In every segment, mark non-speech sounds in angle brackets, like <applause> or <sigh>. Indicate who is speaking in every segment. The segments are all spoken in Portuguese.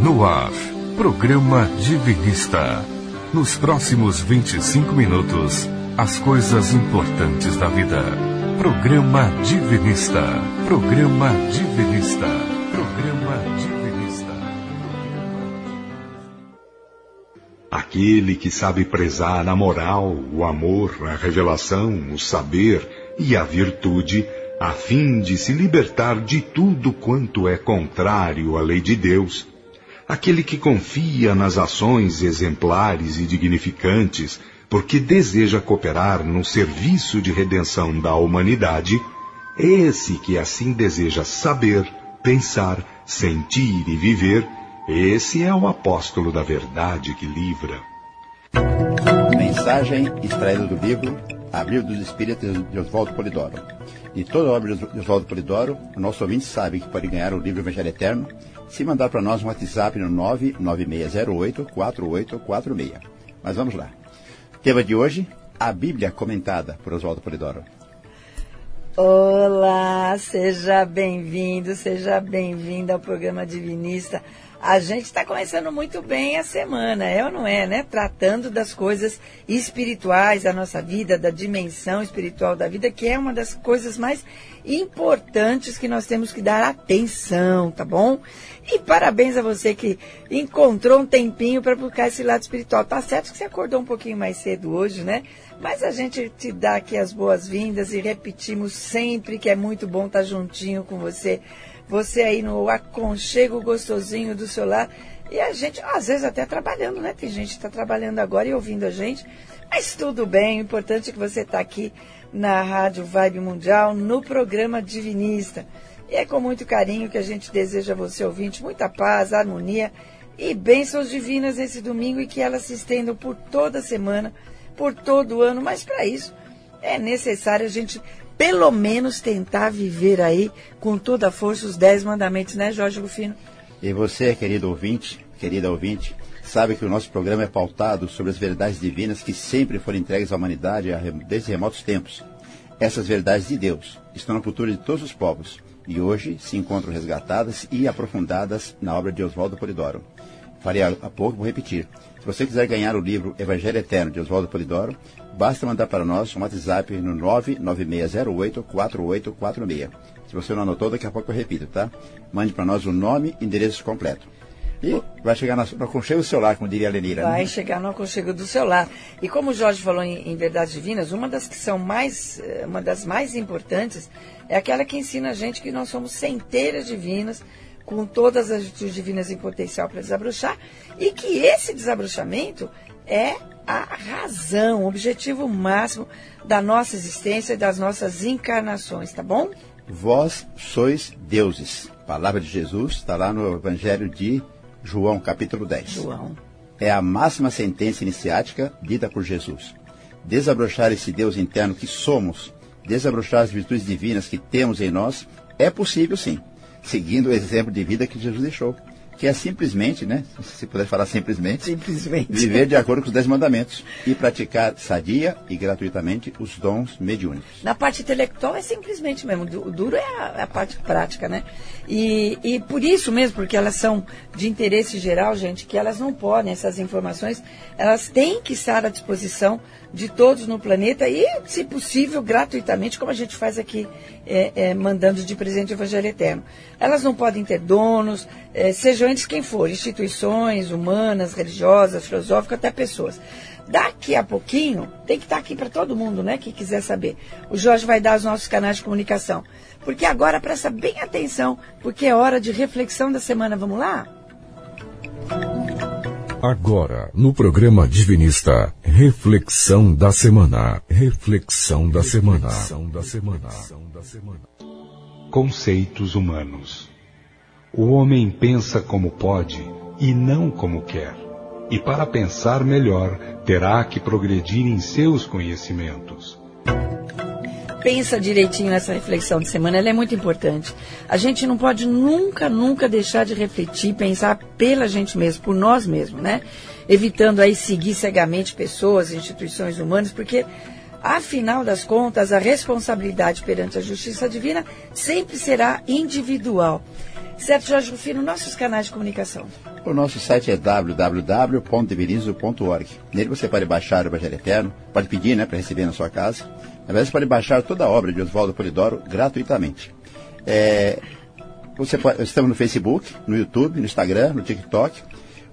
Speaker 1: No ar, programa Divinista. Nos próximos 25 minutos, as coisas importantes da vida. Programa Divinista. Programa Divinista. Programa Divinista.
Speaker 2: Aquele que sabe prezar a moral, o amor, a revelação, o saber e a virtude, a fim de se libertar de tudo quanto é contrário à lei de Deus. Aquele que confia nas ações exemplares e dignificantes, porque deseja cooperar no serviço de redenção da humanidade, esse que assim deseja saber, pensar, sentir e viver, esse é o apóstolo da verdade que livra.
Speaker 3: Mensagem extraída do livro Abril dos Espíritos de Oswaldo Polidoro. De toda a obra de Oswaldo Polidoro, o nosso ouvinte sabe que pode ganhar o livro Evangelho Eterno se mandar para nós um WhatsApp no 99608-4846. Mas vamos lá. Tema de hoje, a Bíblia comentada por Oswaldo Polidoro.
Speaker 4: Olá, seja bem-vindo, seja bem-vinda ao programa Divinista. A gente está começando muito bem a semana, é ou não é, né? Tratando das coisas espirituais da nossa vida, da dimensão espiritual da vida, que é uma das coisas mais importantes que nós temos que dar atenção, tá bom? E parabéns a você que encontrou um tempinho para buscar esse lado espiritual. Tá certo que você acordou um pouquinho mais cedo hoje, né? Mas a gente te dá aqui as boas-vindas e repetimos sempre que é muito bom estar juntinho com você você aí no aconchego gostosinho do seu lar. E a gente, às vezes até trabalhando, né? Tem gente que está trabalhando agora e ouvindo a gente. Mas tudo bem, o importante é que você está aqui na Rádio Vibe Mundial, no programa Divinista. E é com muito carinho que a gente deseja a você, ouvinte, muita paz, harmonia e bênçãos divinas nesse domingo e que elas se estendam por toda semana, por todo ano. Mas para isso é necessário a gente pelo menos tentar viver aí com toda a força os dez mandamentos, né, Jorge Rufino?
Speaker 3: E você, querido ouvinte, querida ouvinte, sabe que o nosso programa é pautado sobre as verdades divinas que sempre foram entregues à humanidade desde remotos tempos. Essas verdades de Deus estão na cultura de todos os povos e hoje se encontram resgatadas e aprofundadas na obra de Oswaldo Polidoro. Falei há pouco, vou repetir. Se você quiser ganhar o livro Evangelho Eterno de Oswaldo Polidoro, basta mandar para nós um WhatsApp no 99608-4846. Se você não anotou, daqui a pouco eu repito, tá? Mande para nós o nome e endereço completo. E vai chegar no, aconchego do celular, como diria a Lenira.
Speaker 4: Vai né? chegar no aconchego do celular. E como o Jorge falou em, em, Verdades Divinas, uma das que são mais, eh, uma das mais importantes é aquela que ensina a gente que nós somos centelhas divinas, com todas as virtudes divinas em potencial para desabrochar, e que esse desabrochamento é a razão, o objetivo máximo da nossa existência e das nossas encarnações, tá bom?
Speaker 3: Vós sois deuses. palavra de Jesus está lá no Evangelho de João, capítulo 10.
Speaker 4: João.
Speaker 3: É a máxima sentença iniciática dita por Jesus. Desabrochar esse Deus interno que somos, desabrochar as virtudes divinas que temos em nós, é possível sim, seguindo o exemplo de vida que Jesus deixou que é simplesmente, né? Se puder falar simplesmente,
Speaker 4: simplesmente,
Speaker 3: viver de acordo com os dez mandamentos e praticar sadia e gratuitamente os dons mediúnicos.
Speaker 4: Na parte intelectual é simplesmente mesmo, o duro é a, a parte prática, né? E, e por isso mesmo, porque elas são de interesse geral, gente, que elas não podem, essas informações, elas têm que estar à disposição de todos no planeta e, se possível, gratuitamente, como a gente faz aqui, é, é, mandando de presente o Evangelho Eterno. Elas não podem ter donos, é, sejam eles quem for, instituições humanas, religiosas, filosóficas, até pessoas. Daqui a pouquinho, tem que estar aqui para todo mundo, né, que quiser saber. O Jorge vai dar os nossos canais de comunicação. Porque agora presta bem atenção, porque é hora de reflexão da semana. Vamos lá?
Speaker 1: Agora, no programa Divinista, reflexão da semana. Reflexão da semana. Reflexão da semana.
Speaker 2: Conceitos humanos. O homem pensa como pode e não como quer. E para pensar melhor, terá que progredir em seus conhecimentos
Speaker 4: pensa direitinho nessa reflexão de semana, ela é muito importante. A gente não pode nunca, nunca deixar de refletir, pensar pela gente mesmo, por nós mesmos, né? Evitando aí seguir cegamente pessoas, instituições humanas, porque afinal das contas, a responsabilidade perante a justiça divina sempre será individual. Certo, Jorge Rufino, nossos canais de comunicação.
Speaker 3: O nosso site é www.divinizo.org. Nele você pode baixar o Evangelho Eterno, pode pedir né, para receber na sua casa. Na verdade, você pode baixar toda a obra de Oswaldo Polidoro gratuitamente. É, você pode, estamos no Facebook, no YouTube, no Instagram, no TikTok,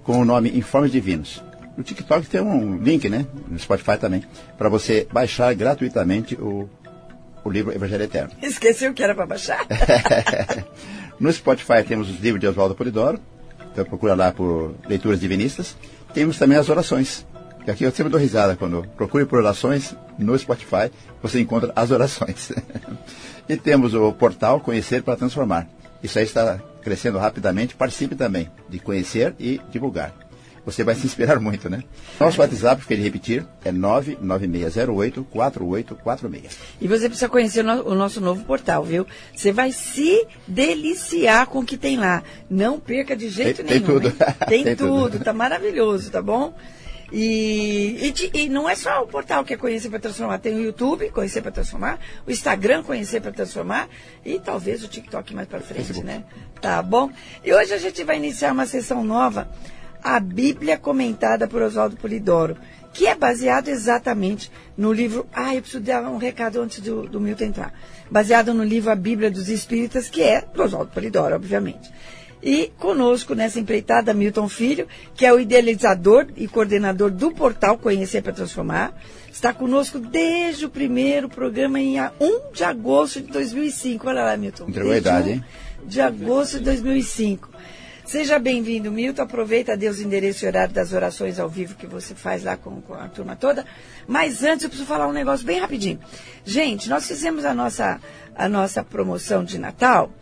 Speaker 3: com o nome Informes Divinos. No TikTok tem um link, né? No Spotify também, para você baixar gratuitamente o, o livro Evangelho Eterno. <laughs>
Speaker 4: Esqueci o que era para baixar. <laughs>
Speaker 3: no Spotify temos os livros de Oswaldo Polidoro, então procura lá por leituras divinistas. Temos também as orações. Que aqui eu sempre dou risada quando procure por orações no Spotify, você encontra as orações. <laughs> e temos o portal Conhecer para Transformar. Isso aí está crescendo rapidamente. Participe também de conhecer e divulgar. Você vai se inspirar muito, né? Nosso WhatsApp, queria repetir, é 99608-4846.
Speaker 4: E você precisa conhecer o, no, o, nosso novo portal, viu? Você vai se deliciar com o que tem lá. Não perca de jeito
Speaker 3: tem,
Speaker 4: nenhum.
Speaker 3: Tem tudo. <laughs>
Speaker 4: Tem, tem tudo. tudo. Tá maravilhoso, tá bom? E, e, e, não é só o portal que é Conhecer para Transformar, tem o YouTube, Conhecer para Transformar, o Instagram, Conhecer para Transformar, e talvez o TikTok mais para frente, Facebook. né? Tá bom? E hoje a gente vai iniciar uma sessão nova, a Bíblia comentada por Oswaldo Polidoro, que é baseado exatamente no livro. Ah, eu preciso dar um recado antes do, do Milton entrar. Baseado no livro A Bíblia dos Espíritas, que é do Oswaldo Polidoro, obviamente. E conosco nessa empreitada, Milton Filho, que é o idealizador e coordenador do portal Conhecer para Transformar. Está conosco desde o primeiro programa em 1 de agosto de 2005. Olha lá, Milton.
Speaker 3: Entregou a idade, hein?
Speaker 4: De agosto de 2005. Seja bem-vindo, Milton. Aproveita, Deus, o endereço e horário das orações ao vivo que você faz lá com, com, a turma toda. Mas antes, eu preciso falar um negócio bem rapidinho. Gente, nós fizemos a nossa, a nossa promoção de Natal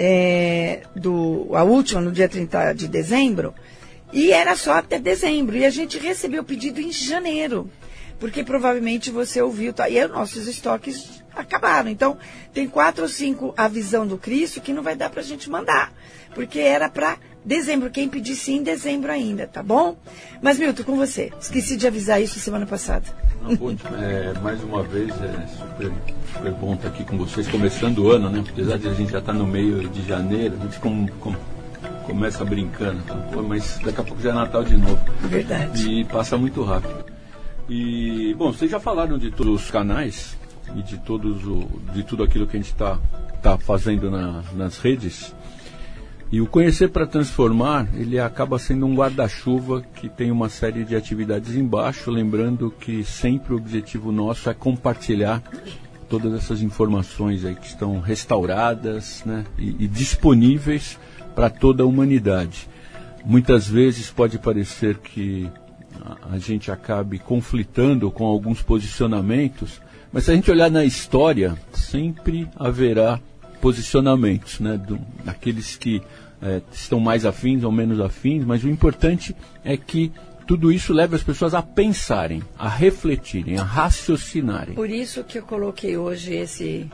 Speaker 4: é, do, a última, no dia 30 de dezembro, e era só até dezembro. E a gente recebeu o pedido em janeiro, porque provavelmente você ouviu. Tá, e nossos estoques acabaram. Então, tem quatro ou cinco a visão do Cristo que não vai dar para a gente mandar, porque era para dezembro. Quem pedisse em dezembro ainda, tá bom? Mas, Milton, com você. Esqueci de avisar isso semana passada.
Speaker 5: Não, bom, é, mais uma vez, é super, super bom estar aqui com vocês, começando o ano, né? Apesar de a gente já estar no meio de janeiro, a gente com, com, começa brincando, pô, mas daqui a pouco já é Natal de novo.
Speaker 4: Verdade.
Speaker 5: E passa muito rápido. E, bom, vocês já falaram de todos os canais e de, todos o, de tudo aquilo que a gente está tá fazendo na, nas redes. E o Conhecer para Transformar, ele acaba sendo um guarda-chuva que tem uma série de atividades embaixo, lembrando que sempre o objetivo nosso é compartilhar todas essas informações aí que estão restauradas né, e, e disponíveis para toda a humanidade. Muitas vezes pode parecer que a, gente acabe conflitando com alguns posicionamentos, mas se a gente olhar na história, sempre haverá posicionamentos, né, do, daqueles que é, estão mais afins ou menos afins, mas o importante é que tudo isso leva as pessoas a pensarem, a refletirem, a raciocinarem.
Speaker 4: Por isso que eu coloquei hoje esse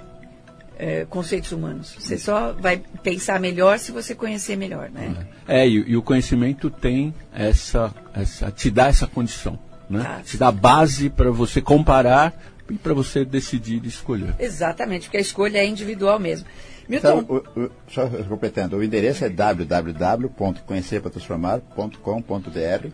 Speaker 4: é, conceitos humanos. Você só vai pensar melhor se você conhecer melhor, né?
Speaker 5: É, é e, e, o conhecimento tem essa, essa, te dá essa condição, né? Ah, te dá base para você comparar e para você decidir e escolher.
Speaker 4: Exatamente, porque a escolha é individual mesmo.
Speaker 3: Milton. Então, o, o, só completando, o endereço é www.conhecerpatransformar.com.br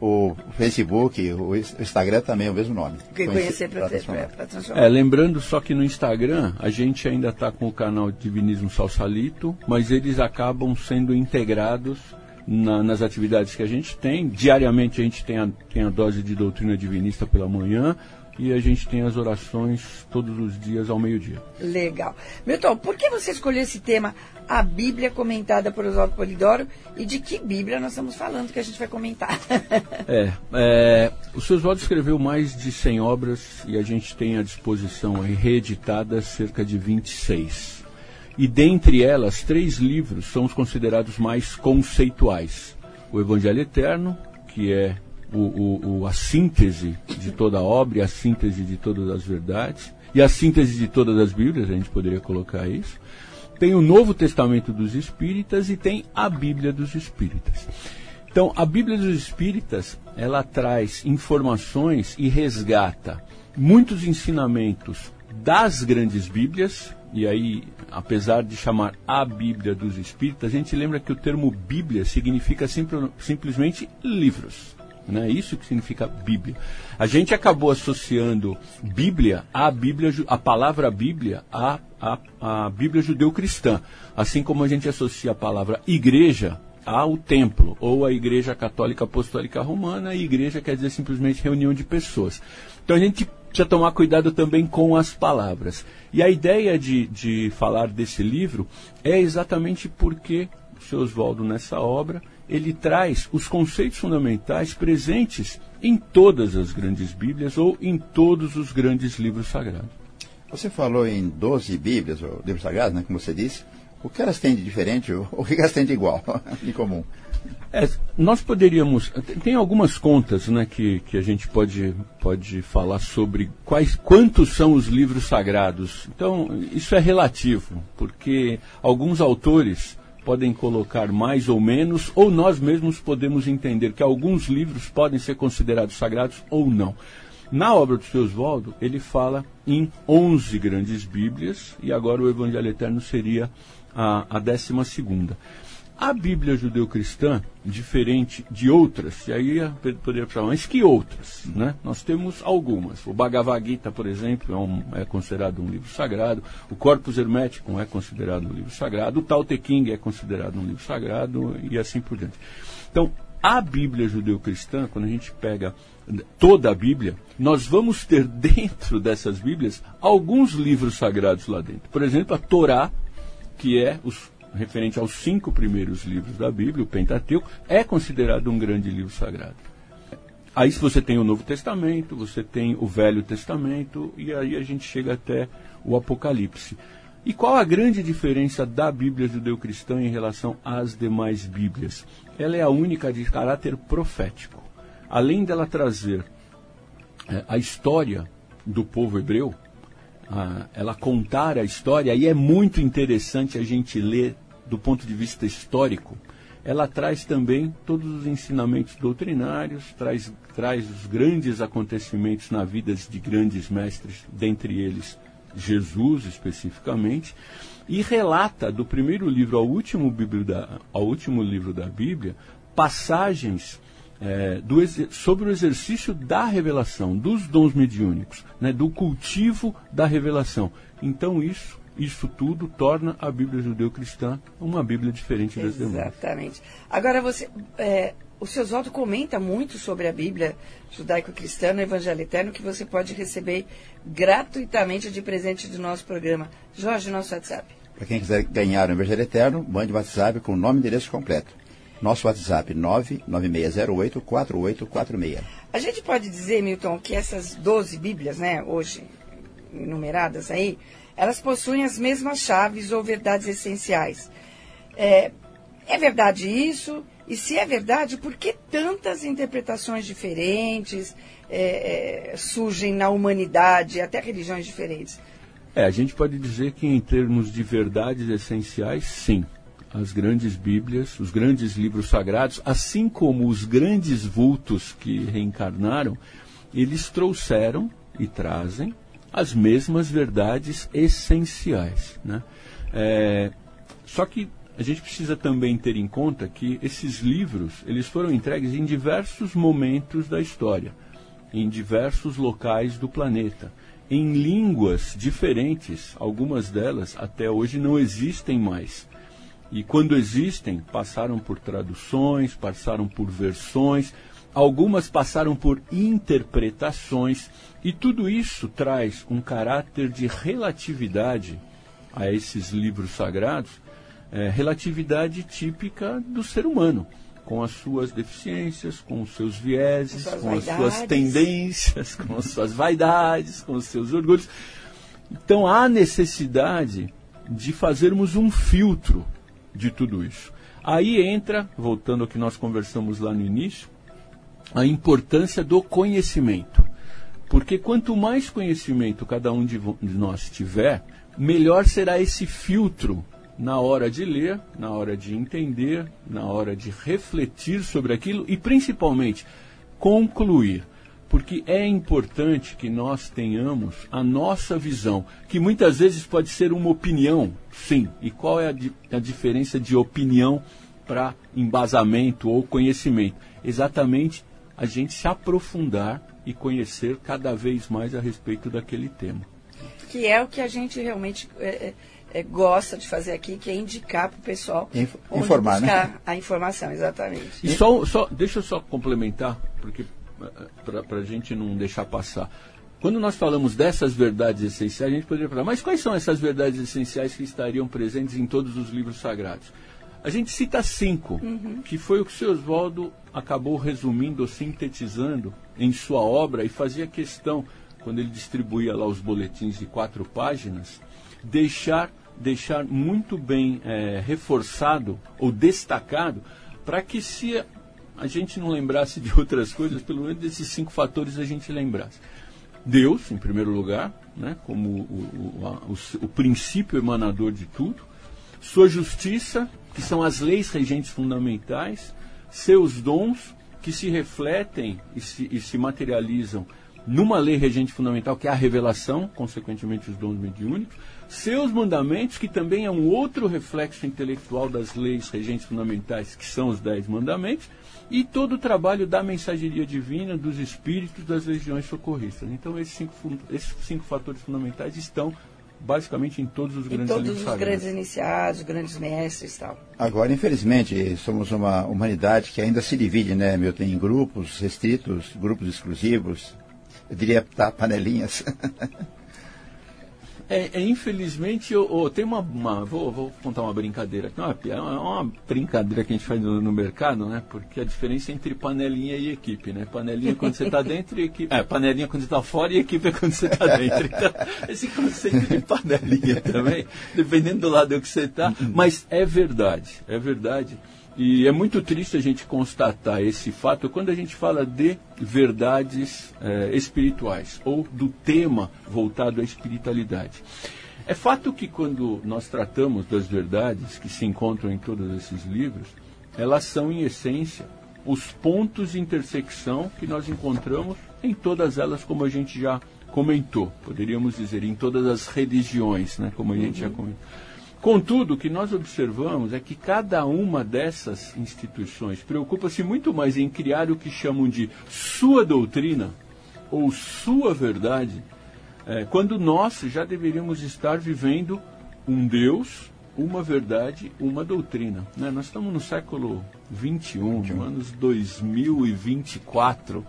Speaker 3: o Facebook, o Instagram também é o mesmo nome.
Speaker 4: Conhecer, para transformar. transformar.
Speaker 5: É, lembrando só que no Instagram a gente ainda está com o canal Divinismo Salsalito, mas eles acabam sendo integrados na, nas atividades que a gente tem. Diariamente a gente tem a, tem a dose de doutrina divinista pela manhã, e a gente tem as orações todos os dias ao meio-dia.
Speaker 4: Legal. Milton, por que você escolheu esse tema, a Bíblia comentada por Oswaldo Polidoro, e de que Bíblia nós estamos falando que a gente vai comentar? <laughs>
Speaker 5: é, é, o seu Oswaldo escreveu mais de 100 obras e a gente tem à disposição aí, reeditadas cerca de 26. E dentre elas, três livros são os considerados mais conceituais. O Evangelho Eterno, que é o, o, o, a síntese de toda a obra, a síntese de todas as verdades, e a síntese de todas as Bíblias, a gente poderia colocar isso. Tem o Novo Testamento dos Espíritas e tem a Bíblia dos Espíritas. Então, a Bíblia dos Espíritas, ela traz informações e resgata muitos ensinamentos das grandes Bíblias, e aí, apesar de chamar a Bíblia dos Espíritos, a gente lembra que o termo Bíblia significa simpl simplesmente livros. Né? Isso que significa Bíblia. A gente acabou associando Bíblia à Bíblia, a palavra Bíblia à, à, à Bíblia judeu-cristã, assim como a gente associa a palavra igreja ao templo, ou a Igreja Católica Apostólica Romana, e igreja quer dizer simplesmente reunião de pessoas. Então a gente precisa tomar cuidado também com as palavras. E a ideia de, de falar desse livro é exatamente porque o seu Oswaldo, nessa obra, ele traz os conceitos fundamentais presentes em todas as grandes Bíblias ou em todos os grandes livros sagrados.
Speaker 3: Você falou em 12 Bíblias, ou livros sagrados, né, como você disse. O que elas têm de diferente, o que elas têm de igual, <laughs> em comum?
Speaker 5: É, nós poderíamos. Tem algumas contas né, que, que a gente pode, pode falar sobre quais, quantos são os livros sagrados. Então, isso é relativo, porque alguns autores podem colocar mais ou menos, ou nós mesmos podemos entender que alguns livros podem ser considerados sagrados ou não. Na obra do seu Oswaldo, ele fala em 11 grandes Bíblias, e agora o Evangelho Eterno seria a, a décima segunda. A Bíblia judeu-cristã, diferente de outras, e aí poderia falar, mas que outras? Né? Nós temos algumas. O Bhagavad Gita, por exemplo, é, um, é, considerado um livro sagrado. O Corpus Hermeticum é considerado um livro sagrado. O Tao Te King é considerado um livro sagrado e assim por diante. Então, a Bíblia judeu-cristã, quando a gente pega toda a Bíblia, nós vamos ter <laughs> dentro dessas Bíblias alguns livros sagrados lá dentro. Por exemplo, a Torá, que é os referente aos cinco primeiros livros da Bíblia, o Pentateuco, é considerado um grande livro sagrado. Aí você tem o Novo Testamento, você tem o Velho Testamento, e aí a gente chega até o Apocalipse. E qual a grande diferença da Bíblia judeu-cristã em relação às demais Bíblias? Ela é a única de caráter profético. Além dela trazer é, a história do povo hebreu, a, ela contar a história, e é muito interessante a gente ler do ponto de vista histórico. Ela traz também todos os ensinamentos doutrinários, traz, traz os grandes acontecimentos na vida de grandes mestres, dentre eles Jesus especificamente, e relata do primeiro livro ao último, da, ao último livro da Bíblia passagens é, do, sobre o exercício da revelação, dos dons mediúnicos, né, do cultivo da revelação. Então isso, isso tudo torna a Bíblia judeu-cristã uma Bíblia diferente das demais.
Speaker 4: Exatamente. Agora você, é, o seu Oswaldo comenta muito sobre a Bíblia judaico-cristã no Evangelho Eterno que você pode receber gratuitamente de presente do nosso programa. Jorge, nosso WhatsApp.
Speaker 3: Para quem quiser ganhar o Evangelho Eterno, mande WhatsApp com o nome e endereço completo. Nosso WhatsApp 996084846.
Speaker 4: A gente pode dizer, Milton, que essas 12 Bíblias, né, hoje enumeradas aí, elas possuem as mesmas chaves ou verdades essenciais. É, é verdade isso? E se é verdade, por que tantas interpretações diferentes é, é, surgem na humanidade, até religiões diferentes?
Speaker 5: É, a gente pode dizer que em termos de verdades essenciais, sim as grandes Bíblias, os grandes livros sagrados, assim como os grandes vultos que reencarnaram, eles trouxeram e trazem as mesmas verdades essenciais. Né? É, só que a gente precisa também ter em conta que esses livros eles foram entregues em diversos momentos da história, em diversos locais do planeta, em línguas diferentes. Algumas delas até hoje não existem mais. E quando existem, passaram por traduções, passaram por versões, algumas passaram por interpretações, e tudo isso traz um caráter de relatividade a esses livros sagrados, é, relatividade típica do ser humano, com as suas deficiências, com os seus vieses, com as suas tendências, com as suas vaidades, com os seus orgulhos. Então há necessidade de fazermos um filtro de tudo isso. Aí entra, voltando ao que nós conversamos lá no início, a importância do conhecimento. Porque quanto mais conhecimento cada um de, nós tiver, melhor será esse filtro na hora de ler, na hora de entender, na hora de refletir sobre aquilo e principalmente concluir. Porque é importante que nós tenhamos a nossa visão, que muitas vezes pode ser uma opinião, sim. E qual é a, di a diferença de opinião para embasamento ou conhecimento? Exatamente a gente se aprofundar e conhecer cada vez mais a respeito daquele tema.
Speaker 4: Que é o que a gente realmente é, é, é gosta de fazer aqui, que é indicar para o pessoal
Speaker 3: Inf informar,
Speaker 4: buscar
Speaker 3: né?
Speaker 4: a informação, exatamente.
Speaker 5: E só, só, deixa eu só complementar, porque para a gente não deixar passar. Quando nós falamos dessas verdades essenciais, a gente poderia falar, mas quais são essas verdades essenciais que estariam presentes em todos os livros sagrados? A gente cita cinco, uhum. que foi o que o seu Oswaldo acabou resumindo ou sintetizando em sua obra e fazia questão, quando ele distribuía lá os boletins de quatro páginas, deixar, deixar muito bem é, reforçado ou destacado para que se a gente não lembrasse de outras coisas, pelo menos desses cinco fatores a gente lembrasse. Deus, em primeiro lugar, né, como o, o, a, o, o princípio emanador de tudo, sua justiça, que são as leis regentes fundamentais, seus dons, que se refletem e se, e se materializam numa lei regente fundamental, que é a revelação, consequentemente os dons mediúnicos, seus mandamentos, que também é um outro reflexo intelectual das leis regentes fundamentais, que são os dez mandamentos, e todo o trabalho da mensageria divina, dos espíritos, das legiões socorristas. Então, esses cinco, esses cinco fatores fundamentais estão basicamente em todos os grandes
Speaker 4: Em todos os grandes iniciados, grandes mestres e tal.
Speaker 3: Agora, infelizmente, somos uma humanidade que ainda se divide, né, Milton, em grupos restritos, grupos exclusivos, eu diria tá, panelinhas. <laughs>
Speaker 5: É, é, infelizmente, eu, eu tem uma, uma vou, vou, contar uma brincadeira aqui, uma, é uma brincadeira que a gente faz no, no, mercado, né? Porque a diferença é entre panelinha e equipe, né? Panelinha é quando você está dentro e equipe, é, panelinha quando você está fora e equipe é quando você está dentro. Então, esse conceito de panelinha também, dependendo do lado que você está, mas é verdade, é verdade. E é muito triste a gente constatar esse fato quando a gente fala de verdades é, espirituais ou do tema voltado à espiritualidade. É fato que quando nós tratamos das verdades que se encontram em todos esses livros, elas são, em essência, os pontos de intersecção que nós encontramos em todas elas, como a gente já comentou. Poderíamos dizer, em todas as religiões, né, como a gente uhum. já comentou. Contudo, o que nós observamos é que cada uma dessas instituições preocupa-se muito mais em criar o que chamam de sua doutrina ou sua verdade, é, quando nós já deveríamos estar vivendo um Deus, uma verdade, uma doutrina. Né? Nós estamos no século XXI, no anos 2024.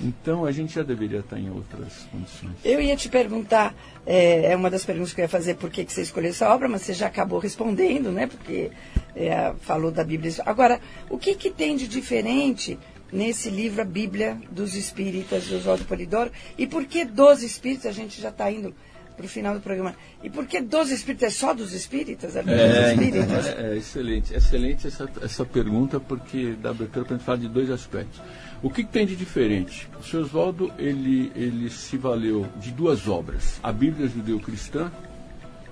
Speaker 5: Então a gente já deveria estar em outras condições.
Speaker 4: Eu ia te perguntar, é, é uma das perguntas que eu ia fazer, por que, que você escolheu essa obra, mas você já acabou respondendo, né? Porque é, falou da Bíblia. Agora, o que, que tem de diferente nesse livro, a Bíblia dos Espíritas, do Oswaldo Polidoro? E por que dos Espíritos? A gente já está indo para o final do programa. E por que dos espíritos? É só dos espíritas? A Bíblia
Speaker 5: é,
Speaker 4: dos espíritas?
Speaker 5: É, é, excelente, excelente essa, essa pergunta, porque dá abertura para a gente falar de dois aspectos. O que, que, tem de diferente? O Sr. Oswaldo ele, ele se valeu de duas obras: a Bíblia Judeu-Cristã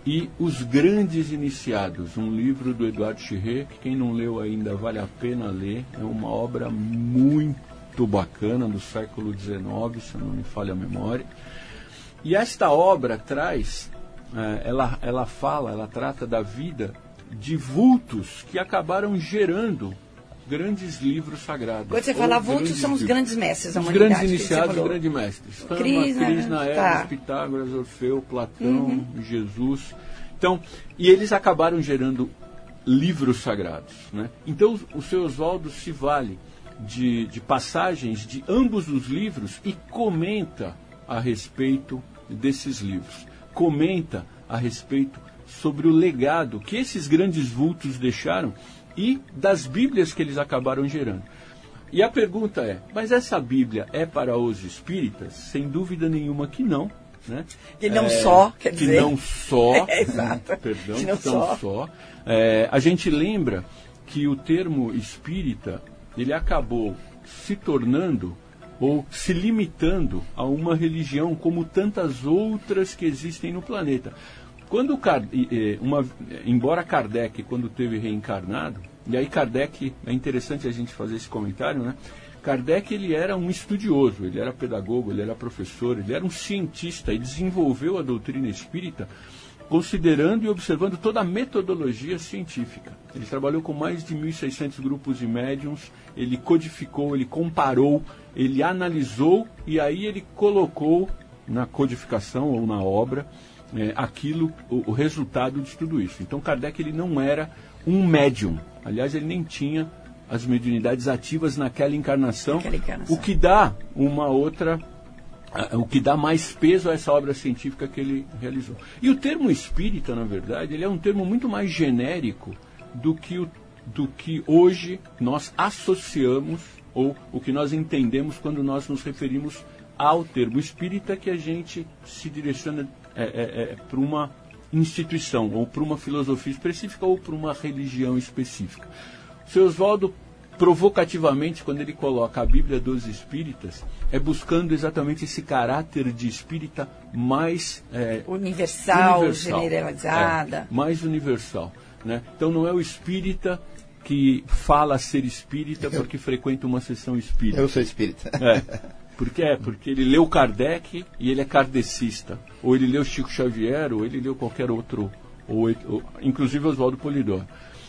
Speaker 5: e Os Grandes Iniciados, um livro do Eduardo Chirré, que quem não leu ainda vale a pena ler. É uma obra muito bacana do século XIX, se não me falha a memória. E esta obra traz, é, ela, ela fala, ela trata da vida de vultos que acabaram gerando grandes livros sagrados.
Speaker 4: Quando você fala vultos, são os grandes mestres da
Speaker 5: os
Speaker 4: humanidade.
Speaker 5: Os grandes iniciados, os grandes mestres. Fama,
Speaker 4: Krishna,
Speaker 5: Krishna Eros,
Speaker 4: tá.
Speaker 5: Pitágoras, Orfeu, Platão, uhum. Jesus. Então, e eles acabaram gerando livros sagrados. Né? Então, o seu Oswaldo se vale de, de passagens de ambos os livros e comenta a respeito desses livros. Comenta a respeito sobre o legado que esses grandes vultos deixaram e das Bíblias que eles acabaram gerando. E a pergunta é: mas essa Bíblia é para os espíritas? Sem dúvida nenhuma que não. Né?
Speaker 4: E não é, só, quer
Speaker 5: que
Speaker 4: dizer.
Speaker 5: não só. <laughs>
Speaker 4: É, exato. <laughs>
Speaker 5: Perdão,
Speaker 4: que não
Speaker 5: só.
Speaker 4: só.
Speaker 5: É, a gente lembra que o termo espírita ele acabou se tornando ou se limitando a uma religião como tantas outras que existem no planeta. Quando uma, embora Kardec, quando teve reencarnado, e aí Kardec, é interessante a gente fazer esse comentário, né? Kardec ele era um estudioso, ele era pedagogo, ele era professor, ele era um cientista e desenvolveu a doutrina espírita considerando e observando toda a metodologia científica. Ele trabalhou com mais de 1.600 grupos de médiums, ele codificou, ele comparou, ele analisou e aí ele colocou na codificação ou na obra é, aquilo, o, o, resultado de tudo isso. Então Kardec ele não era um médium, aliás ele nem tinha as mediunidades ativas naquela encarnação, naquela encarnação. o que dá uma outra o que dá mais peso a essa obra científica que ele realizou. E o termo espírita, na verdade, ele é um termo muito mais genérico do que, o, do que hoje nós associamos ou o que nós entendemos quando nós nos referimos ao termo espírita que a gente se direciona é, é, é, para uma instituição ou para uma filosofia específica ou para uma religião específica. O seu Oswaldo provocativamente, quando ele coloca a Bíblia dos Espíritas, é buscando exatamente esse caráter de espírita mais
Speaker 4: é, universal, universal, generalizada.
Speaker 5: É, mais universal. Né? Então não é o espírita que fala ser espírita porque frequenta uma sessão espírita.
Speaker 3: Eu sou espírita.
Speaker 5: É. <laughs> Porque é, porque ele leu Kardec e ele é kardecista. Ou ele leu Chico Xavier, ou ele leu qualquer outro, ou, ou inclusive Oswaldo Polidoro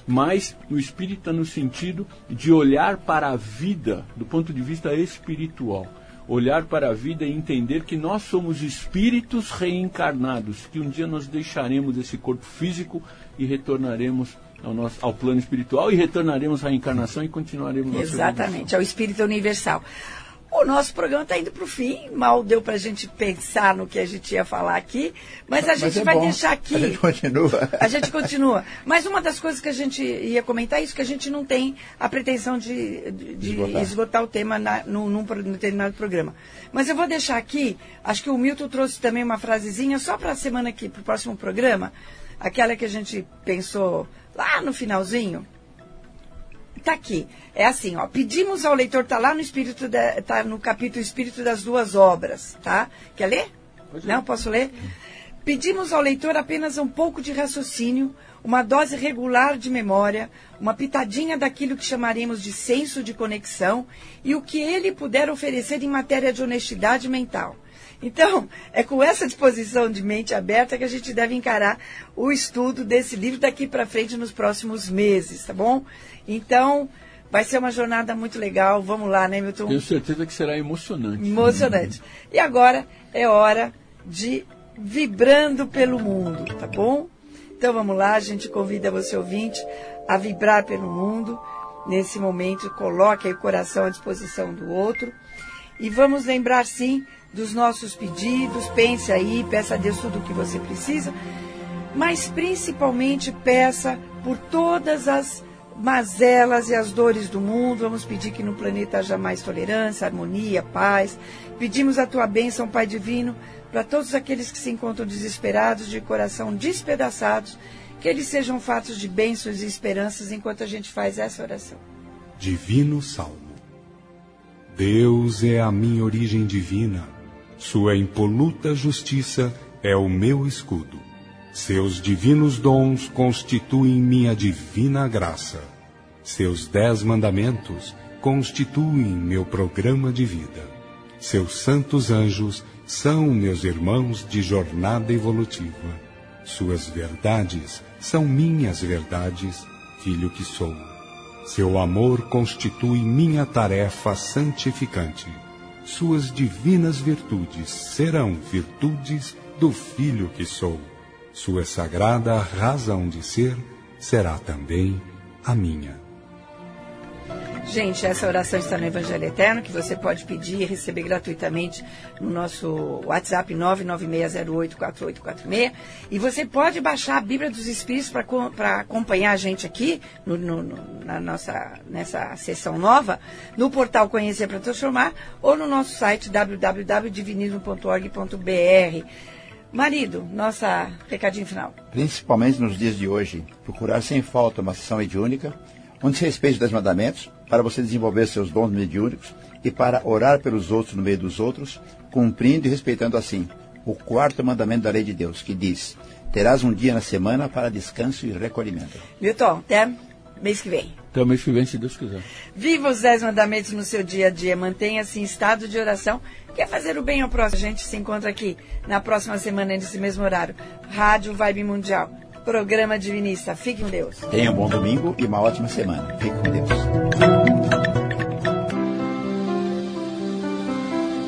Speaker 5: mas o espírita no sentido de olhar para a vida do ponto de vista espiritual. Olhar para a vida e entender que nós somos espíritos reencarnados, que um dia nós deixaremos esse corpo físico e retornaremos ao, nosso, ao plano espiritual e retornaremos à encarnação e continuaremos
Speaker 4: Exatamente, ao espírito universal. O nosso programa está indo para o fim, mal deu para a gente pensar no que a gente ia falar aqui, mas a mas gente é vai bom. deixar aqui. A
Speaker 3: gente continua. <laughs>
Speaker 4: A gente continua. Mas uma das coisas que a gente ia comentar é isso, que a gente não tem a pretensão de, de, esgotar. esgotar. o tema na, num, num, determinado programa. Mas eu vou deixar aqui, acho que o Milton trouxe também uma frasezinha só para a semana aqui, para o próximo programa, aquela que a gente pensou lá no finalzinho Está aqui. É assim, ó. Pedimos ao leitor, está lá no espírito, tá no capítulo Espírito das Duas Obras, tá? Quer ler? Pode Não, posso ler? Pedimos ao leitor apenas um pouco de raciocínio, uma dose regular de memória, uma pitadinha daquilo que chamaremos de senso de conexão e o que ele puder oferecer em matéria de honestidade mental. Então, é com essa disposição de mente aberta que a gente deve encarar o estudo desse livro daqui para frente nos próximos meses, tá bom? Então, vai ser uma jornada muito legal. Vamos lá, né, Milton?
Speaker 5: Tenho certeza que será emocionante.
Speaker 4: Emocionante. E agora é hora de vibrando pelo mundo, tá bom? Então vamos lá, a gente convida você ouvinte a vibrar pelo mundo. Nesse momento, coloque aí o coração à disposição do outro. E vamos lembrar sim dos nossos pedidos. Pense aí, peça a Deus tudo o que você precisa. Mas principalmente peça por todas as mazelas e as dores do mundo. Vamos pedir que no planeta haja mais tolerância, harmonia, paz. Pedimos a tua bênção, Pai Divino, para todos aqueles que se encontram desesperados, de coração despedaçados, que eles sejam fatos de bênçãos e esperanças enquanto a gente faz essa oração.
Speaker 2: Divino Salmo. Deus é a minha origem divina, Sua impoluta justiça é o meu escudo. Seus divinos dons constituem minha divina graça. Seus dez mandamentos constituem meu programa de vida. Seus santos anjos são meus irmãos de jornada evolutiva. Suas verdades são minhas verdades, filho que sou. Seu amor constitui minha tarefa santificante. Suas divinas virtudes serão virtudes do filho que sou sua sagrada razão de ser será também a minha.
Speaker 4: Gente, essa oração está no Evangelho Eterno, que você pode pedir e receber gratuitamente no nosso WhatsApp 996084846. E você pode baixar a Bíblia dos Espíritos para acompanhar a gente aqui no, no, na nossa, nessa sessão nova, no portal Conhecer para Transformar ou no nosso site www.divinismo.org.br. Marido, nossa recadinho final.
Speaker 3: Principalmente nos dias de hoje, procurar sem falta uma sessão mediúnica, onde se respeite os mandamentos, para você desenvolver seus dons mediúnicos e para orar pelos outros no meio dos outros, cumprindo e respeitando assim o quarto mandamento da lei de Deus, que diz: terás um dia na semana para descanso e recolhimento.
Speaker 4: Milton, até mês que vem.
Speaker 5: Até o mês que vem, se Deus quiser.
Speaker 4: Viva os dez mandamentos no seu dia a dia. Mantenha-se em estado de oração. Quer fazer o bem ao próximo? A gente se encontra aqui na próxima semana, nesse mesmo horário. Rádio Vibe Mundial. Programa Divinista. Fique com Deus.
Speaker 3: Tenha um bom domingo e uma ótima semana. Fique com Deus.